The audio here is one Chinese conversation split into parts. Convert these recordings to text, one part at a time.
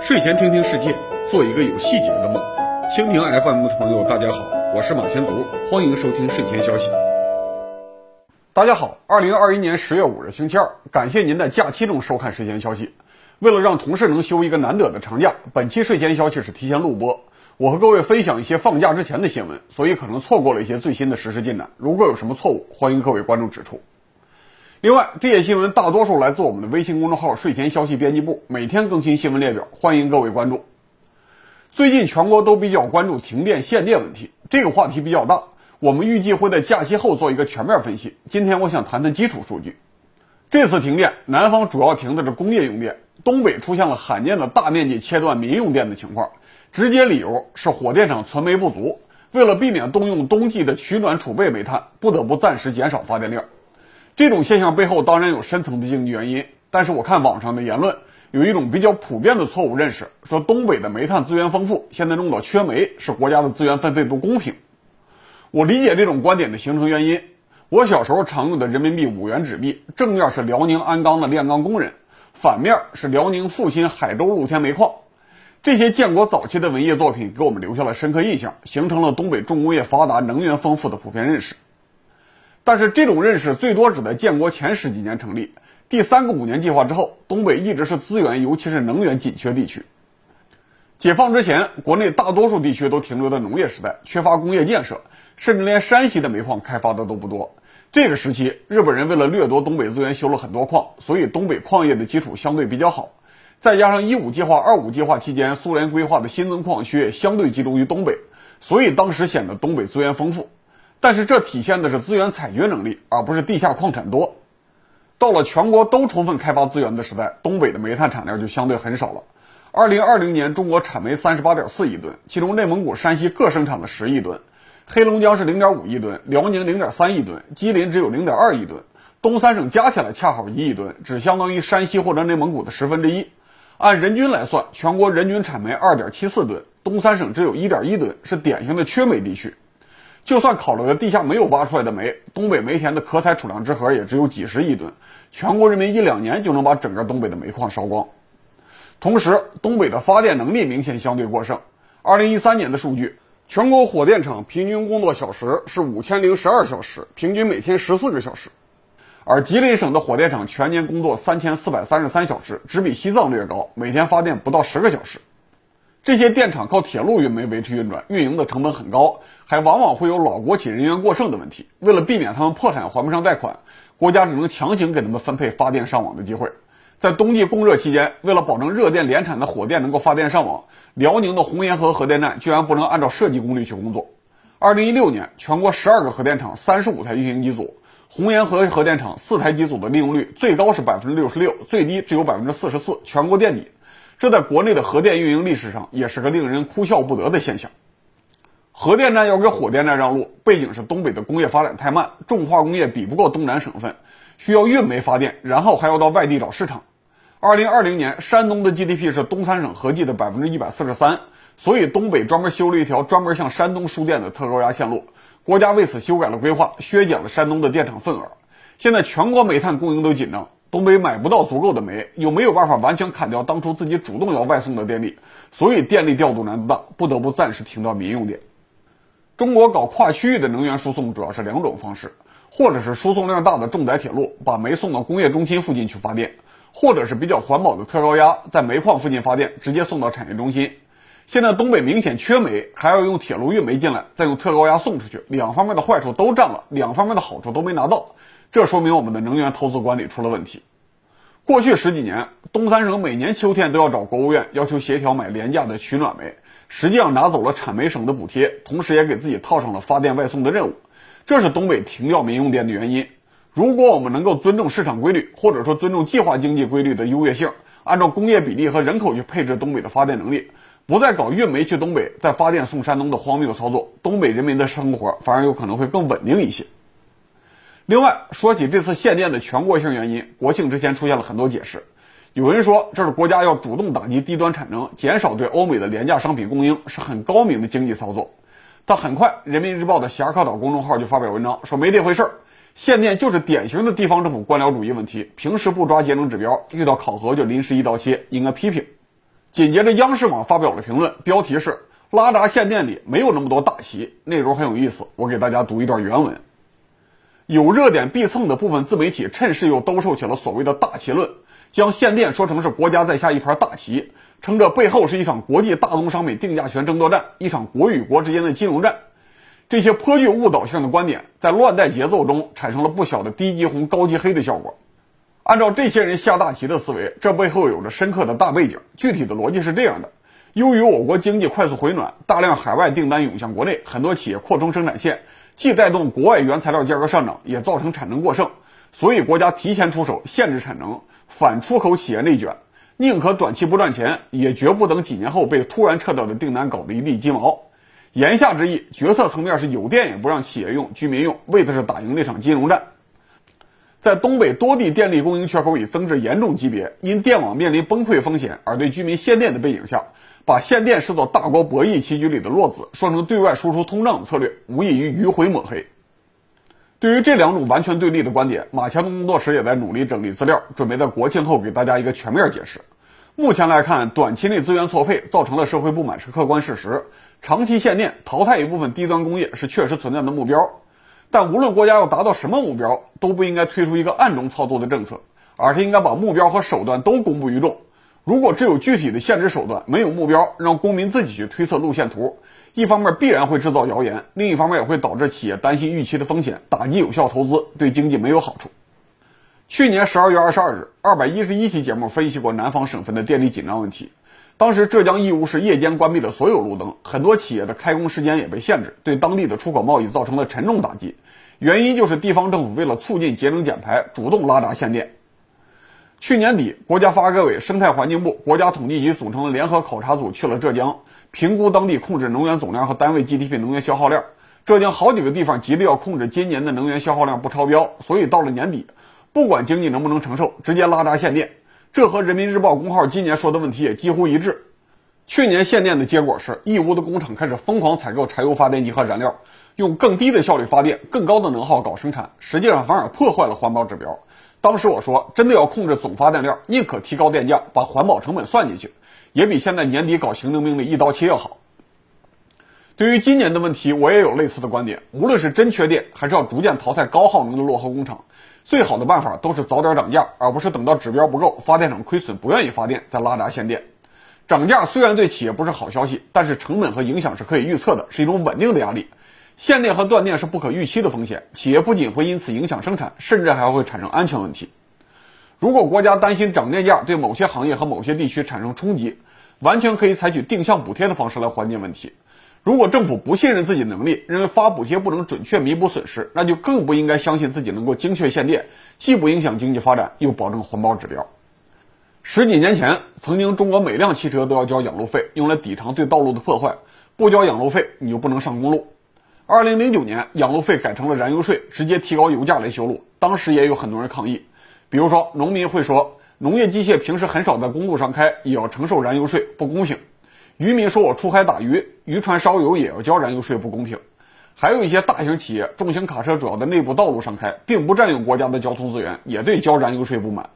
睡前听听世界，做一个有细节的梦。蜻蜓 FM 的朋友，大家好，我是马前卒，欢迎收听睡前消息。大家好，二零二一年十月五日星期二，感谢您在假期中收看睡前消息。为了让同事能休一个难得的长假，本期睡前消息是提前录播。我和各位分享一些放假之前的新闻，所以可能错过了一些最新的实时进展。如果有什么错误，欢迎各位观众指出。另外，这些新闻大多数来自我们的微信公众号“睡前消息编辑部”，每天更新新闻列表，欢迎各位关注。最近全国都比较关注停电限电问题，这个话题比较大，我们预计会在假期后做一个全面分析。今天我想谈谈基础数据。这次停电，南方主要停的是工业用电，东北出现了罕见的大面积切断民用电的情况，直接理由是火电厂存煤不足，为了避免动用冬季的取暖储备煤炭，不得不暂时减少发电量。这种现象背后当然有深层的经济原因，但是我看网上的言论有一种比较普遍的错误认识，说东北的煤炭资源丰富，现在弄到缺煤是国家的资源分配不公平。我理解这种观点的形成原因。我小时候常用的人民币五元纸币，正面是辽宁鞍钢的炼钢工人，反面是辽宁阜新海州露天煤矿。这些建国早期的文艺作品给我们留下了深刻印象，形成了东北重工业发达、能源丰富的普遍认识。但是这种认识最多只在建国前十几年成立。第三个五年计划之后，东北一直是资源，尤其是能源紧缺地区。解放之前，国内大多数地区都停留在农业时代，缺乏工业建设，甚至连山西的煤矿开发的都不多。这个时期，日本人为了掠夺东北资源，修了很多矿，所以东北矿业的基础相对比较好。再加上一五计划、二五计划期间，苏联规划的新增矿区相对集中于东北，所以当时显得东北资源丰富。但是这体现的是资源采掘能力，而不是地下矿产多。到了全国都充分开发资源的时代，东北的煤炭产量就相对很少了。二零二零年，中国产煤三十八点四亿吨，其中内蒙古、山西各生产了十亿吨，黑龙江是零点五亿吨，辽宁零点三亿吨，吉林只有零点二亿吨，东三省加起来恰好一亿吨，只相当于山西或者内蒙古的十分之一。按人均来算，全国人均产煤二点七四吨，东三省只有一点一吨，是典型的缺煤地区。就算考虑了地下没有挖出来的煤，东北煤田的可采储量之和也只有几十亿吨，全国人民一两年就能把整个东北的煤矿烧光。同时，东北的发电能力明显相对过剩。二零一三年的数据，全国火电厂平均工作小时是五千零十二小时，平均每天十四个小时，而吉林省的火电厂全年工作三千四百三十三小时，只比西藏略高，每天发电不到十个小时。这些电厂靠铁路运煤维持运转，运营的成本很高，还往往会有老国企人员过剩的问题。为了避免他们破产还不上贷款，国家只能强行给他们分配发电上网的机会。在冬季供热期间，为了保证热电联产的火电能够发电上网，辽宁的红岩河核电站居然不能按照设计功率去工作。二零一六年，全国十二个核电厂三十五台运行机组，红岩河核电厂四台机组的利用率最高是百分之六十六，最低只有百分之四十四，全国垫底。这在国内的核电运营历史上也是个令人哭笑不得的现象。核电站要给火电站让路，背景是东北的工业发展太慢，重化工业比不过东南省份，需要运煤发电，然后还要到外地找市场。二零二零年，山东的 GDP 是东三省合计的百分之一百四十三，所以东北专门修了一条专门向山东输电的特高压线路。国家为此修改了规划，削减了山东的电厂份额。现在全国煤炭供应都紧张。东北买不到足够的煤，又没有办法完全砍掉当初自己主动要外送的电力，所以电力调度难度大，不得不暂时停掉民用电。中国搞跨区域的能源输送主要是两种方式，或者是输送量大的重载铁路，把煤送到工业中心附近去发电，或者是比较环保的特高压，在煤矿附近发电，直接送到产业中心。现在东北明显缺煤，还要用铁路运煤进来，再用特高压送出去，两方面的坏处都占了，两方面的好处都没拿到。这说明我们的能源投资管理出了问题。过去十几年，东三省每年秋天都要找国务院要求协调买廉价的取暖煤，实际上拿走了产煤省的补贴，同时也给自己套上了发电外送的任务。这是东北停掉民用电的原因。如果我们能够尊重市场规律，或者说尊重计划经济规律的优越性，按照工业比例和人口去配置东北的发电能力，不再搞运煤去东北再发电送山东的荒谬操作，东北人民的生活反而有可能会更稳定一些。另外，说起这次限电的全国性原因，国庆之前出现了很多解释。有人说这是国家要主动打击低端产能，减少对欧美的廉价商品供应，是很高明的经济操作。但很快，人民日报的侠客岛公众号就发表文章说没这回事儿。限电就是典型的地方政府官僚主义问题，平时不抓节能指标，遇到考核就临时一刀切，应该批评。紧接着，央视网发表了评论，标题是“拉闸限电里没有那么多大旗”，内容很有意思，我给大家读一段原文。有热点必蹭的部分自媒体趁势又兜售起了所谓的大旗论，将限电说成是国家在下一盘大棋，称这背后是一场国际大宗商品定价权争夺战，一场国与国之间的金融战。这些颇具误导性的观点，在乱带节奏中产生了不小的低级红、高级黑的效果。按照这些人下大棋的思维，这背后有着深刻的大背景。具体的逻辑是这样的：由于我国经济快速回暖，大量海外订单涌向国内，很多企业扩充生产线，既带动国外原材料价格上涨，也造成产能过剩。所以国家提前出手限制产能，反出口企业内卷，宁可短期不赚钱，也绝不等几年后被突然撤掉的订单搞得一地鸡毛。言下之意，决策层面是有电也不让企业用、居民用，为的是打赢那场金融战。在东北多地电力供应缺口已增至严重级别，因电网面临崩溃风险而对居民限电的背景下，把限电视作大国博弈棋局里的落子，说成对外输出通胀的策略，无异于迂回抹黑。对于这两种完全对立的观点，马前东工作室也在努力整理资料，准备在国庆后给大家一个全面解释。目前来看，短期内资源错配造成了社会不满是客观事实。长期限电淘汰一部分低端工业是确实存在的目标，但无论国家要达到什么目标，都不应该推出一个暗中操作的政策，而是应该把目标和手段都公布于众。如果只有具体的限制手段，没有目标，让公民自己去推测路线图，一方面必然会制造谣言，另一方面也会导致企业担心预期的风险，打击有效投资，对经济没有好处。去年十二月二十二日，二百一十一期节目分析过南方省份的电力紧张问题。当时浙江义乌市夜间关闭了所有路灯，很多企业的开工时间也被限制，对当地的出口贸易造成了沉重打击。原因就是地方政府为了促进节能减排，主动拉闸限电。去年底，国家发改委、生态环境部、国家统计局组成了联合考察组去了浙江，评估当地控制能源总量和单位 GDP 能源消耗量。浙江好几个地方极力要控制今年的能源消耗量不超标，所以到了年底，不管经济能不能承受，直接拉闸限电。这和人民日报公号今年说的问题也几乎一致。去年限电的结果是，义乌的工厂开始疯狂采购柴油发电机和燃料，用更低的效率发电、更高的能耗搞生产，实际上反而破坏了环保指标。当时我说，真的要控制总发电量，宁可提高电价，把环保成本算进去，也比现在年底搞行政命令一刀切要好。对于今年的问题，我也有类似的观点。无论是真缺电，还是要逐渐淘汰高耗能的落后工厂。最好的办法都是早点涨价，而不是等到指标不够、发电厂亏损不愿意发电再拉闸限电。涨价虽然对企业不是好消息，但是成本和影响是可以预测的，是一种稳定的压力。限电和断电是不可预期的风险，企业不仅会因此影响生产，甚至还会产生安全问题。如果国家担心涨电价对某些行业和某些地区产生冲击，完全可以采取定向补贴的方式来缓解问题。如果政府不信任自己能力，认为发补贴不能准确弥补损失，那就更不应该相信自己能够精确限电，既不影响经济发展，又保证环保指标。十几年前，曾经中国每辆汽车都要交养路费，用来抵偿对道路的破坏。不交养路费，你就不能上公路。二零零九年，养路费改成了燃油税，直接提高油价来修路。当时也有很多人抗议，比如说农民会说，农业机械平时很少在公路上开，也要承受燃油税，不公平。渔民说：“我出海打鱼，渔船烧油也要交燃油税，不公平。”还有一些大型企业，重型卡车主要在内部道路上开，并不占用国家的交通资源，也对交燃油税不满。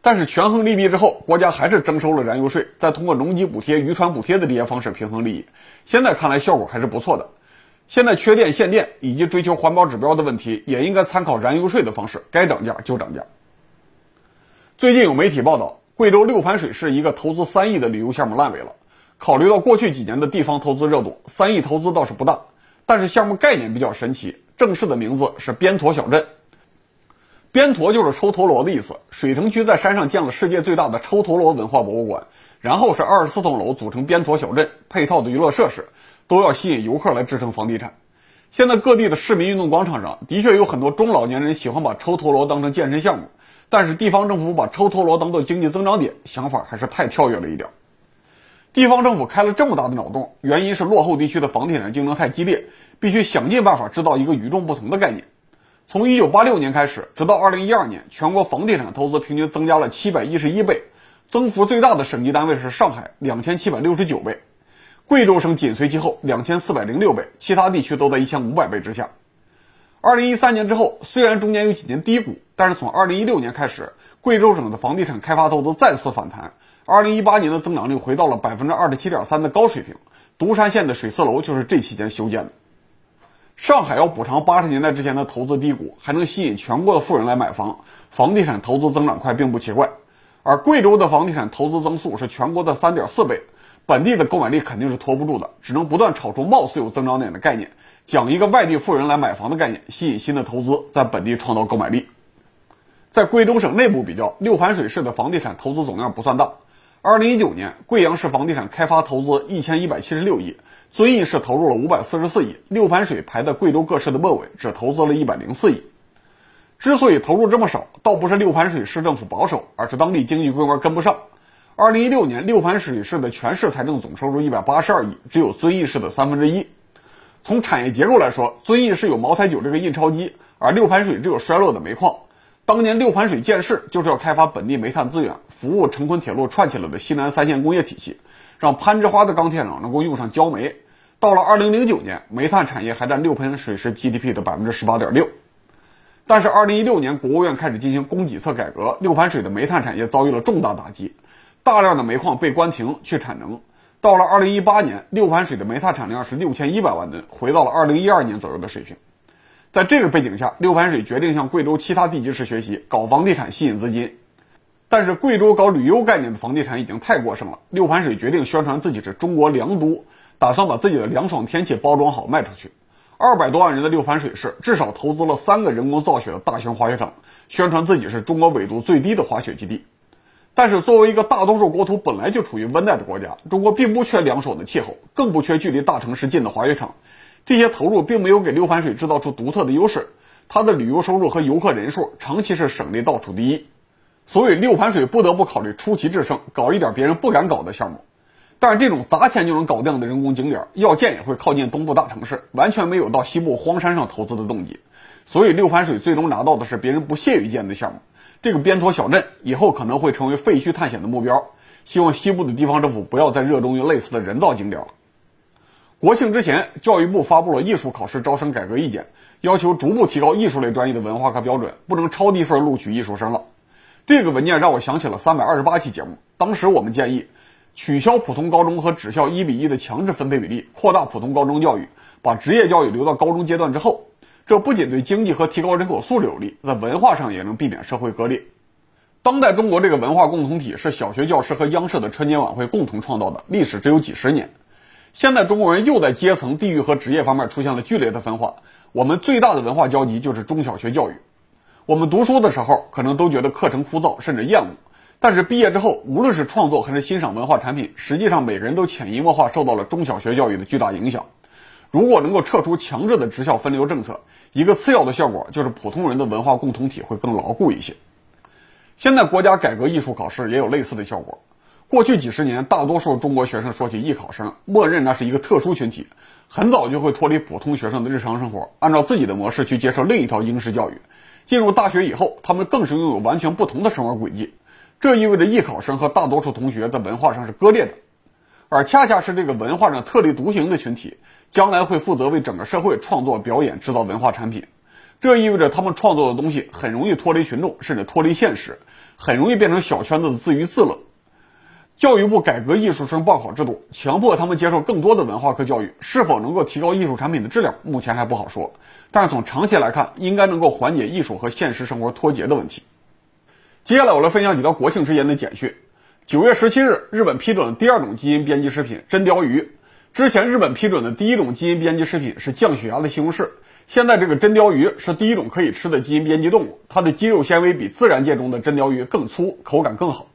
但是权衡利弊之后，国家还是征收了燃油税，再通过农机补贴、渔船补贴的这些方式平衡利益。现在看来效果还是不错的。现在缺电限电以及追求环保指标的问题，也应该参考燃油税的方式，该涨价就涨价。最近有媒体报道，贵州六盘水市一个投资三亿的旅游项目烂尾了。考虑到过去几年的地方投资热度，三亿投资倒是不大，但是项目概念比较神奇，正式的名字是边陀小镇。边陀就是抽陀螺的意思。水城区在山上建了世界最大的抽陀螺文化博物馆，然后是二十四栋楼组成边陀小镇，配套的娱乐设施都要吸引游客来支撑房地产。现在各地的市民运动广场上的确有很多中老年人喜欢把抽陀螺当成健身项目，但是地方政府把抽陀螺当做经济增长点，想法还是太跳跃了一点。地方政府开了这么大的脑洞，原因是落后地区的房地产竞争太激烈，必须想尽办法制造一个与众不同的概念。从一九八六年开始，直到二零一二年，全国房地产投资平均增加了七百一十一倍，增幅最大的省级单位是上海，两千七百六十九倍，贵州省紧随其后，两千四百零六倍，其他地区都在一千五百倍之下。二零一三年之后，虽然中间有几年低谷，但是从二零一六年开始，贵州省的房地产开发投资再次反弹。二零一八年的增长率回到了百分之二十七点三的高水平。独山县的水四楼就是这期间修建的。上海要补偿八十年代之前的投资低谷，还能吸引全国的富人来买房，房地产投资增长快并不奇怪。而贵州的房地产投资增速是全国的三点四倍，本地的购买力肯定是拖不住的，只能不断炒出貌似有增长点的概念，讲一个外地富人来买房的概念，吸引新的投资，在本地创造购买力。在贵州省内部比较，六盘水市的房地产投资总量不算大。二零一九年，贵阳市房地产开发投资一千一百七十六亿，遵义市投入了五百四十四亿，六盘水排在贵州各市的末尾，只投资了一百零四亿。之所以投入这么少，倒不是六盘水市政府保守，而是当地经济规模跟不上。二零一六年，六盘水市的全市财政总收入一百八十二亿，只有遵义市的三分之一。从产业结构来说，遵义市有茅台酒这个印钞机，而六盘水只有衰落的煤矿。当年六盘水建市就是要开发本地煤炭资源，服务成昆铁路串起来的西南三线工业体系，让攀枝花的钢铁厂能够用上焦煤。到了二零零九年，煤炭产业还占六盘水市 GDP 的百分之十八点六。但是二零一六年，国务院开始进行供给侧改革，六盘水的煤炭产业遭遇了重大打击，大量的煤矿被关停去产能。到了二零一八年，六盘水的煤炭产量是六千一百万吨，回到了二零一二年左右的水平。在这个背景下，六盘水决定向贵州其他地级市学习搞房地产，吸引资金。但是贵州搞旅游概念的房地产已经太过剩了。六盘水决定宣传自己是中国凉都，打算把自己的凉爽天气包装好卖出去。二百多万人的六盘水市至少投资了三个人工造雪的大型滑雪场，宣传自己是中国纬度最低的滑雪基地。但是作为一个大多数国土本来就处于温带的国家，中国并不缺凉爽的气候，更不缺距离大城市近的滑雪场。这些投入并没有给六盘水制造出独特的优势，它的旅游收入和游客人数长期是省内倒数第一，所以六盘水不得不考虑出奇制胜，搞一点别人不敢搞的项目。但是这种砸钱就能搞定的人工景点，要建也会靠近东部大城市，完全没有到西部荒山上投资的动机。所以六盘水最终拿到的是别人不屑于建的项目。这个边陲小镇以后可能会成为废墟探险的目标。希望西部的地方政府不要再热衷于类似的人造景点了。国庆之前，教育部发布了艺术考试招生改革意见，要求逐步提高艺术类专业的文化课标准，不能超低分录取艺术生了。这个文件让我想起了三百二十八期节目，当时我们建议取消普通高中和职校一比一的强制分配比例，扩大普通高中教育，把职业教育留到高中阶段之后。这不仅对经济和提高人口素质有利，在文化上也能避免社会割裂。当代中国这个文化共同体是小学教师和央视的春节晚会共同创造的，历史只有几十年。现在中国人又在阶层、地域和职业方面出现了剧烈的分化。我们最大的文化交集就是中小学教育。我们读书的时候可能都觉得课程枯燥甚至厌恶，但是毕业之后，无论是创作还是欣赏文化产品，实际上每个人都潜移默化受到了中小学教育的巨大影响。如果能够撤出强制的职校分流政策，一个次要的效果就是普通人的文化共同体会更牢固一些。现在国家改革艺术考试也有类似的效果。过去几十年，大多数中国学生说起艺考生，默认那是一个特殊群体，很早就会脱离普通学生的日常生活，按照自己的模式去接受另一套应试教育。进入大学以后，他们更是拥有完全不同的生活轨迹。这意味着艺考生和大多数同学在文化上是割裂的，而恰恰是这个文化上特立独行的群体，将来会负责为整个社会创作、表演、制造文化产品。这意味着他们创作的东西很容易脱离群众，甚至脱离现实，很容易变成小圈子的自娱自乐。教育部改革艺术生报考制度，强迫他们接受更多的文化课教育，是否能够提高艺术产品的质量，目前还不好说。但是从长期来看，应该能够缓解艺术和现实生活脱节的问题。接下来我来分享几条国庆之前的简讯。九月十七日，日本批准了第二种基因编辑食品真鲷鱼。之前日本批准的第一种基因编辑食品是降血压的西红柿，现在这个真鲷鱼是第一种可以吃的基因编辑动物，它的肌肉纤维比自然界中的真鲷鱼更粗，口感更好。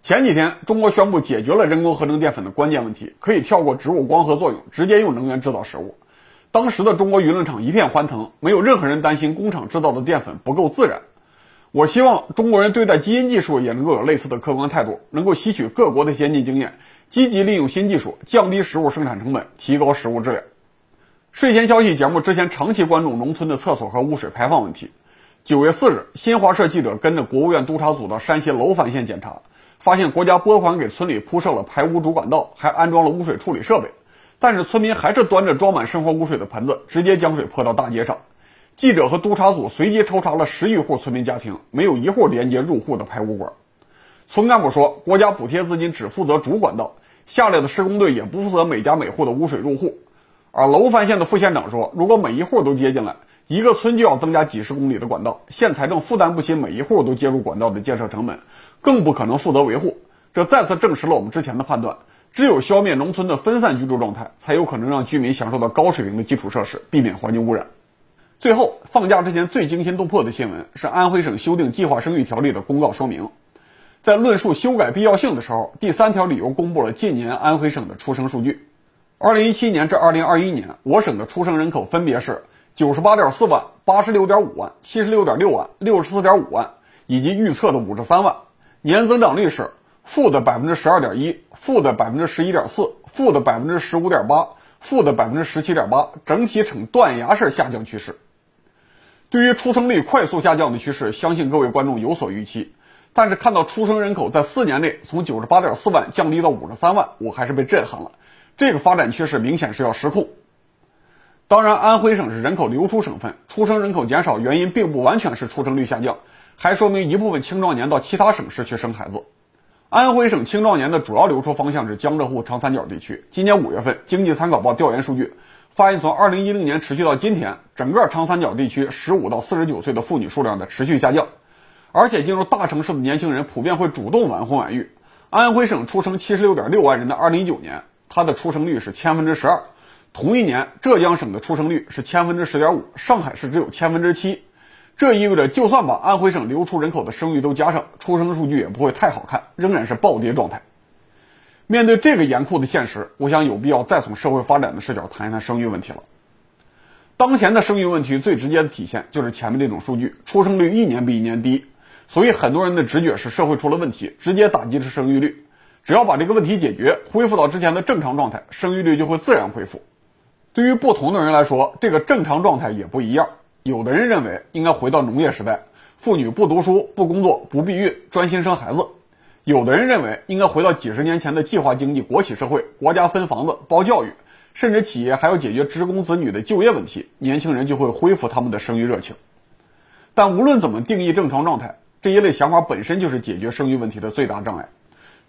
前几天，中国宣布解决了人工合成淀粉的关键问题，可以跳过植物光合作用，直接用能源制造食物。当时的中国舆论场一片欢腾，没有任何人担心工厂制造的淀粉不够自然。我希望中国人对待基因技术也能够有类似的客观态度，能够吸取各国的先进经验，积极利用新技术，降低食物生产成本，提高食物质量。睡前消息节目之前长期关注农村的厕所和污水排放问题。九月四日，新华社记者跟着国务院督察组到山西娄烦县检查。发现国家拨款给村里铺设了排污主管道，还安装了污水处理设备，但是村民还是端着装满生活污水的盆子，直接将水泼到大街上。记者和督查组随机抽查了十余户村民家庭，没有一户连接入户的排污管。村干部说，国家补贴资金只负责主管道，下来的施工队也不负责每家每户的污水入户。而楼烦县的副县长说，如果每一户都接进来，一个村就要增加几十公里的管道，县财政负担不起每一户都接入管道的建设成本，更不可能负责维护。这再次证实了我们之前的判断。只有消灭农村的分散居住状态，才有可能让居民享受到高水平的基础设施，避免环境污染。最后，放假之前最惊心动魄的新闻是安徽省修订计划生育条例的公告说明。在论述修改必要性的时候，第三条理由公布了近年安徽省的出生数据。二零一七年至二零二一年，我省的出生人口分别是九十八点四万、八十六点五万、七十六点六万、六十四点五万，以及预测的五十三万，年增长率是。负的百分之十二点一，负的百分之十一点四，负的百分之十五点八，负的百分之十七点八，整体呈断崖式下降趋势。对于出生率快速下降的趋势，相信各位观众有所预期。但是看到出生人口在四年内从九十八点四万降低到五十三万，我还是被震撼了。这个发展趋势明显是要失控。当然，安徽省是人口流出省份，出生人口减少原因并不完全是出生率下降，还说明一部分青壮年到其他省市去生孩子。安徽省青壮年的主要流出方向是江浙沪长三角地区。今年五月份，经济参考报调研数据发现，从二零一零年持续到今天，整个长三角地区十五到四十九岁的妇女数量在持续下降，而且进入大城市的年轻人普遍会主动晚婚晚育。安徽省出生七十六点六万人的二零一九年，它的出生率是千分之十二。同一年，浙江省的出生率是千分之十点五，上海市只有千分之七。这意味着，就算把安徽省流出人口的生育都加上，出生数据也不会太好看，仍然是暴跌状态。面对这个严酷的现实，我想有必要再从社会发展的视角谈一谈生育问题了。当前的生育问题最直接的体现就是前面这种数据，出生率一年比一年低，所以很多人的直觉是社会出了问题，直接打击的是生育率。只要把这个问题解决，恢复到之前的正常状态，生育率就会自然恢复。对于不同的人来说，这个正常状态也不一样。有的人认为应该回到农业时代，妇女不读书、不工作、不避孕，专心生孩子；有的人认为应该回到几十年前的计划经济国企社会，国家分房子、包教育，甚至企业还要解决职工子女的就业问题，年轻人就会恢复他们的生育热情。但无论怎么定义正常状态，这一类想法本身就是解决生育问题的最大障碍。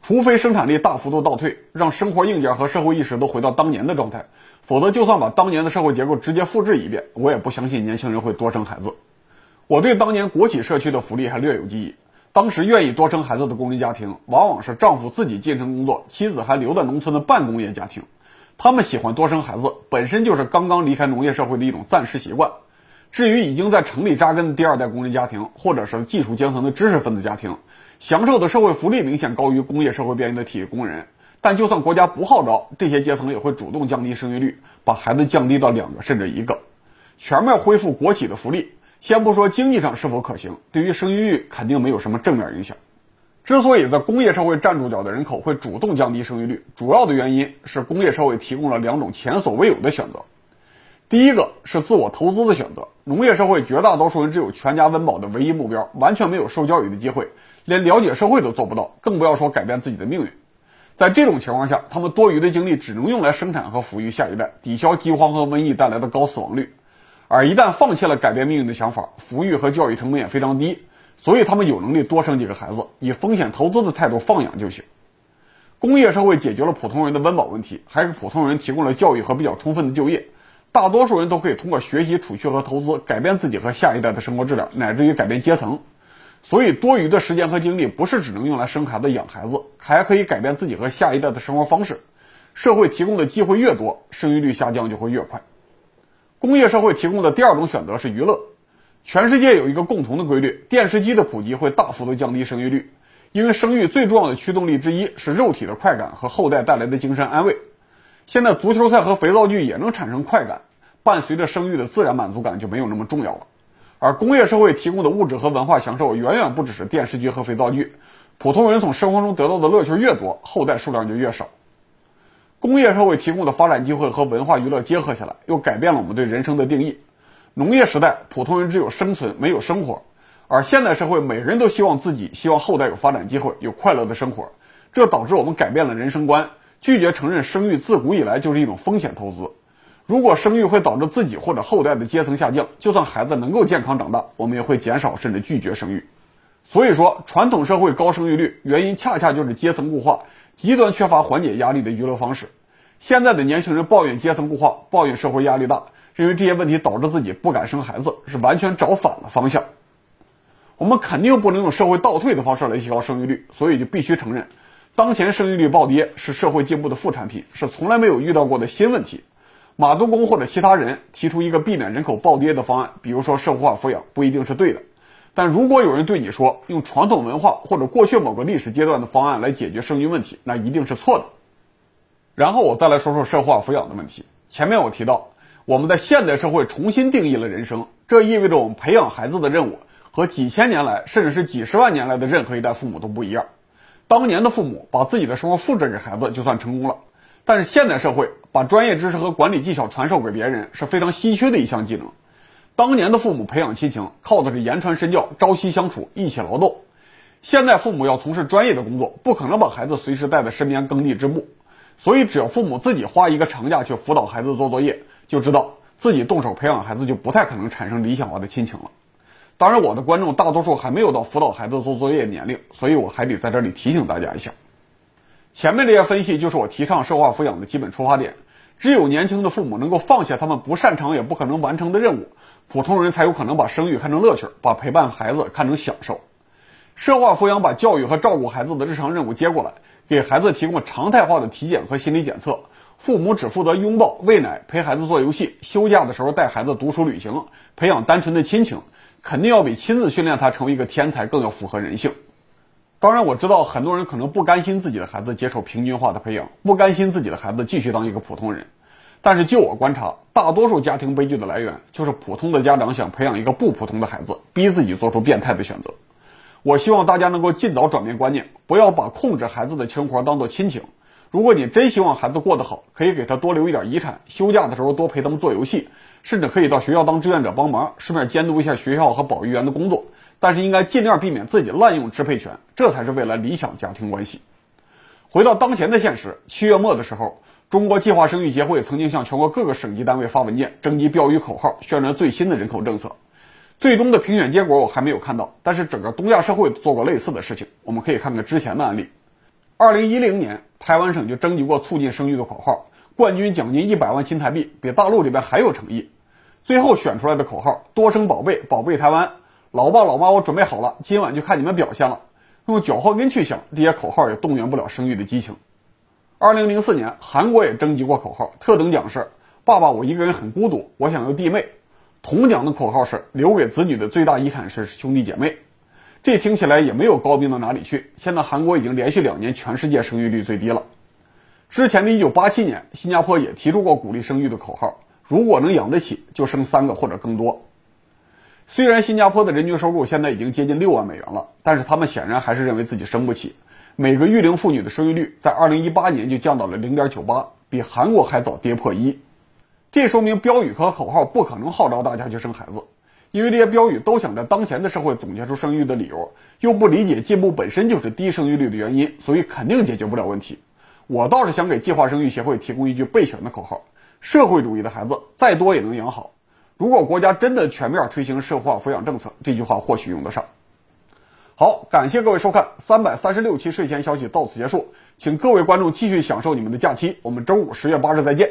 除非生产力大幅度倒退，让生活硬件和社会意识都回到当年的状态，否则就算把当年的社会结构直接复制一遍，我也不相信年轻人会多生孩子。我对当年国企社区的福利还略有记忆，当时愿意多生孩子的工人家庭，往往是丈夫自己进城工作，妻子还留在农村的半工业家庭。他们喜欢多生孩子，本身就是刚刚离开农业社会的一种暂时习惯。至于已经在城里扎根的第二代工人家庭，或者是技术阶层的知识分子家庭。享受的社会福利明显高于工业社会边缘的体力工人，但就算国家不号召，这些阶层也会主动降低生育率，把孩子降低到两个甚至一个，全面恢复国企的福利。先不说经济上是否可行，对于生育率肯定没有什么正面影响。之所以在工业社会站住脚的人口会主动降低生育率，主要的原因是工业社会提供了两种前所未有的选择。第一个是自我投资的选择，农业社会绝大多数人只有全家温饱的唯一目标，完全没有受教育的机会。连了解社会都做不到，更不要说改变自己的命运。在这种情况下，他们多余的精力只能用来生产和抚育下一代，抵消饥荒和瘟疫带来的高死亡率。而一旦放弃了改变命运的想法，抚育和教育成本也非常低，所以他们有能力多生几个孩子，以风险投资的态度放养就行。工业社会解决了普通人的温饱问题，还给普通人提供了教育和比较充分的就业。大多数人都可以通过学习、储蓄和投资，改变自己和下一代的生活质量，乃至于改变阶层。所以，多余的时间和精力不是只能用来生孩子、养孩子，还可以改变自己和下一代的生活方式。社会提供的机会越多，生育率下降就会越快。工业社会提供的第二种选择是娱乐。全世界有一个共同的规律：电视机的普及会大幅度降低生育率，因为生育最重要的驱动力之一是肉体的快感和后代带来的精神安慰。现在，足球赛和肥皂剧也能产生快感，伴随着生育的自然满足感就没有那么重要了。而工业社会提供的物质和文化享受远远不只是电视剧和肥皂剧，普通人从生活中得到的乐趣越多，后代数量就越少。工业社会提供的发展机会和文化娱乐结合起来，又改变了我们对人生的定义。农业时代，普通人只有生存没有生活，而现代社会，每人都希望自己、希望后代有发展机会，有快乐的生活，这导致我们改变了人生观，拒绝承认生育自古以来就是一种风险投资。如果生育会导致自己或者后代的阶层下降，就算孩子能够健康长大，我们也会减少甚至拒绝生育。所以说，传统社会高生育率原因恰恰就是阶层固化，极端缺乏缓解压力的娱乐方式。现在的年轻人抱怨阶层固化，抱怨社会压力大，认为这些问题导致自己不敢生孩子，是完全找反了方向。我们肯定不能用社会倒退的方式来提高生育率，所以就必须承认，当前生育率暴跌是社会进步的副产品，是从来没有遇到过的新问题。马督工或者其他人提出一个避免人口暴跌的方案，比如说社会化抚养，不一定是对的。但如果有人对你说用传统文化或者过去某个历史阶段的方案来解决生育问题，那一定是错的。然后我再来说说社会化抚养的问题。前面我提到，我们在现代社会重新定义了人生，这意味着我们培养孩子的任务和几千年来甚至是几十万年来的任何一代父母都不一样。当年的父母把自己的生活复制给孩子就算成功了，但是现代社会把专业知识和管理技巧传授给别人是非常稀缺的一项技能。当年的父母培养亲情，靠的是言传身教、朝夕相处、一起劳动。现在父母要从事专业的工作，不可能把孩子随时带在身边耕地织布，所以只要父母自己花一个长假去辅导孩子做作业，就知道自己动手培养孩子就不太可能产生理想化的亲情了。当然，我的观众大多数还没有到辅导孩子做作业年龄，所以我还得在这里提醒大家一下。前面这些分析就是我提倡社会化抚养的基本出发点。只有年轻的父母能够放下他们不擅长也不可能完成的任务。普通人才有可能把生育看成乐趣，把陪伴孩子看成享受。社会化抚养把教育和照顾孩子的日常任务接过来，给孩子提供常态化的体检和心理检测。父母只负责拥抱、喂奶、陪孩子做游戏，休假的时候带孩子读书、旅行，培养单纯的亲情，肯定要比亲自训练他成为一个天才更要符合人性。当然，我知道很多人可能不甘心自己的孩子接受平均化的培养，不甘心自己的孩子继续当一个普通人。但是，就我观察，大多数家庭悲剧的来源就是普通的家长想培养一个不普通的孩子，逼自己做出变态的选择。我希望大家能够尽早转变观念，不要把控制孩子的生活当做亲情。如果你真希望孩子过得好，可以给他多留一点遗产，休假的时候多陪他们做游戏，甚至可以到学校当志愿者帮忙，顺便监督一下学校和保育员的工作。但是应该尽量避免自己滥用支配权，这才是未来理想家庭关系。回到当前的现实，七月末的时候。中国计划生育协会曾经向全国各个省级单位发文件，征集标语口号，宣传最新的人口政策。最终的评选结果我还没有看到，但是整个东亚社会做过类似的事情。我们可以看看之前的案例。二零一零年，台湾省就征集过促进生育的口号，冠军奖金一百万新台币，比大陆这边还有诚意。最后选出来的口号“多生宝贝，宝贝台湾”，老爸老妈，我准备好了，今晚就看你们表现了。用脚后跟去想，这些口号也动员不了生育的激情。二零零四年，韩国也征集过口号，特等奖是“爸爸，我一个人很孤独，我想要弟妹”。铜奖的口号是“留给子女的最大遗产是兄弟姐妹”。这听起来也没有高明到哪里去。现在韩国已经连续两年全世界生育率最低了。之前的一九八七年，新加坡也提出过鼓励生育的口号，如果能养得起，就生三个或者更多。虽然新加坡的人均收入现在已经接近六万美元了，但是他们显然还是认为自己生不起。每个育龄妇女的生育率在二零一八年就降到了零点九八，比韩国还早跌破一。这说明标语和口号不可能号召大家去生孩子，因为这些标语都想在当前的社会总结出生育的理由，又不理解进步本身就是低生育率的原因，所以肯定解决不了问题。我倒是想给计划生育协会提供一句备选的口号：社会主义的孩子再多也能养好。如果国家真的全面推行社会化抚养政策，这句话或许用得上。好，感谢各位收看三百三十六期睡前消息到此结束，请各位观众继续享受你们的假期，我们周五十月八日再见。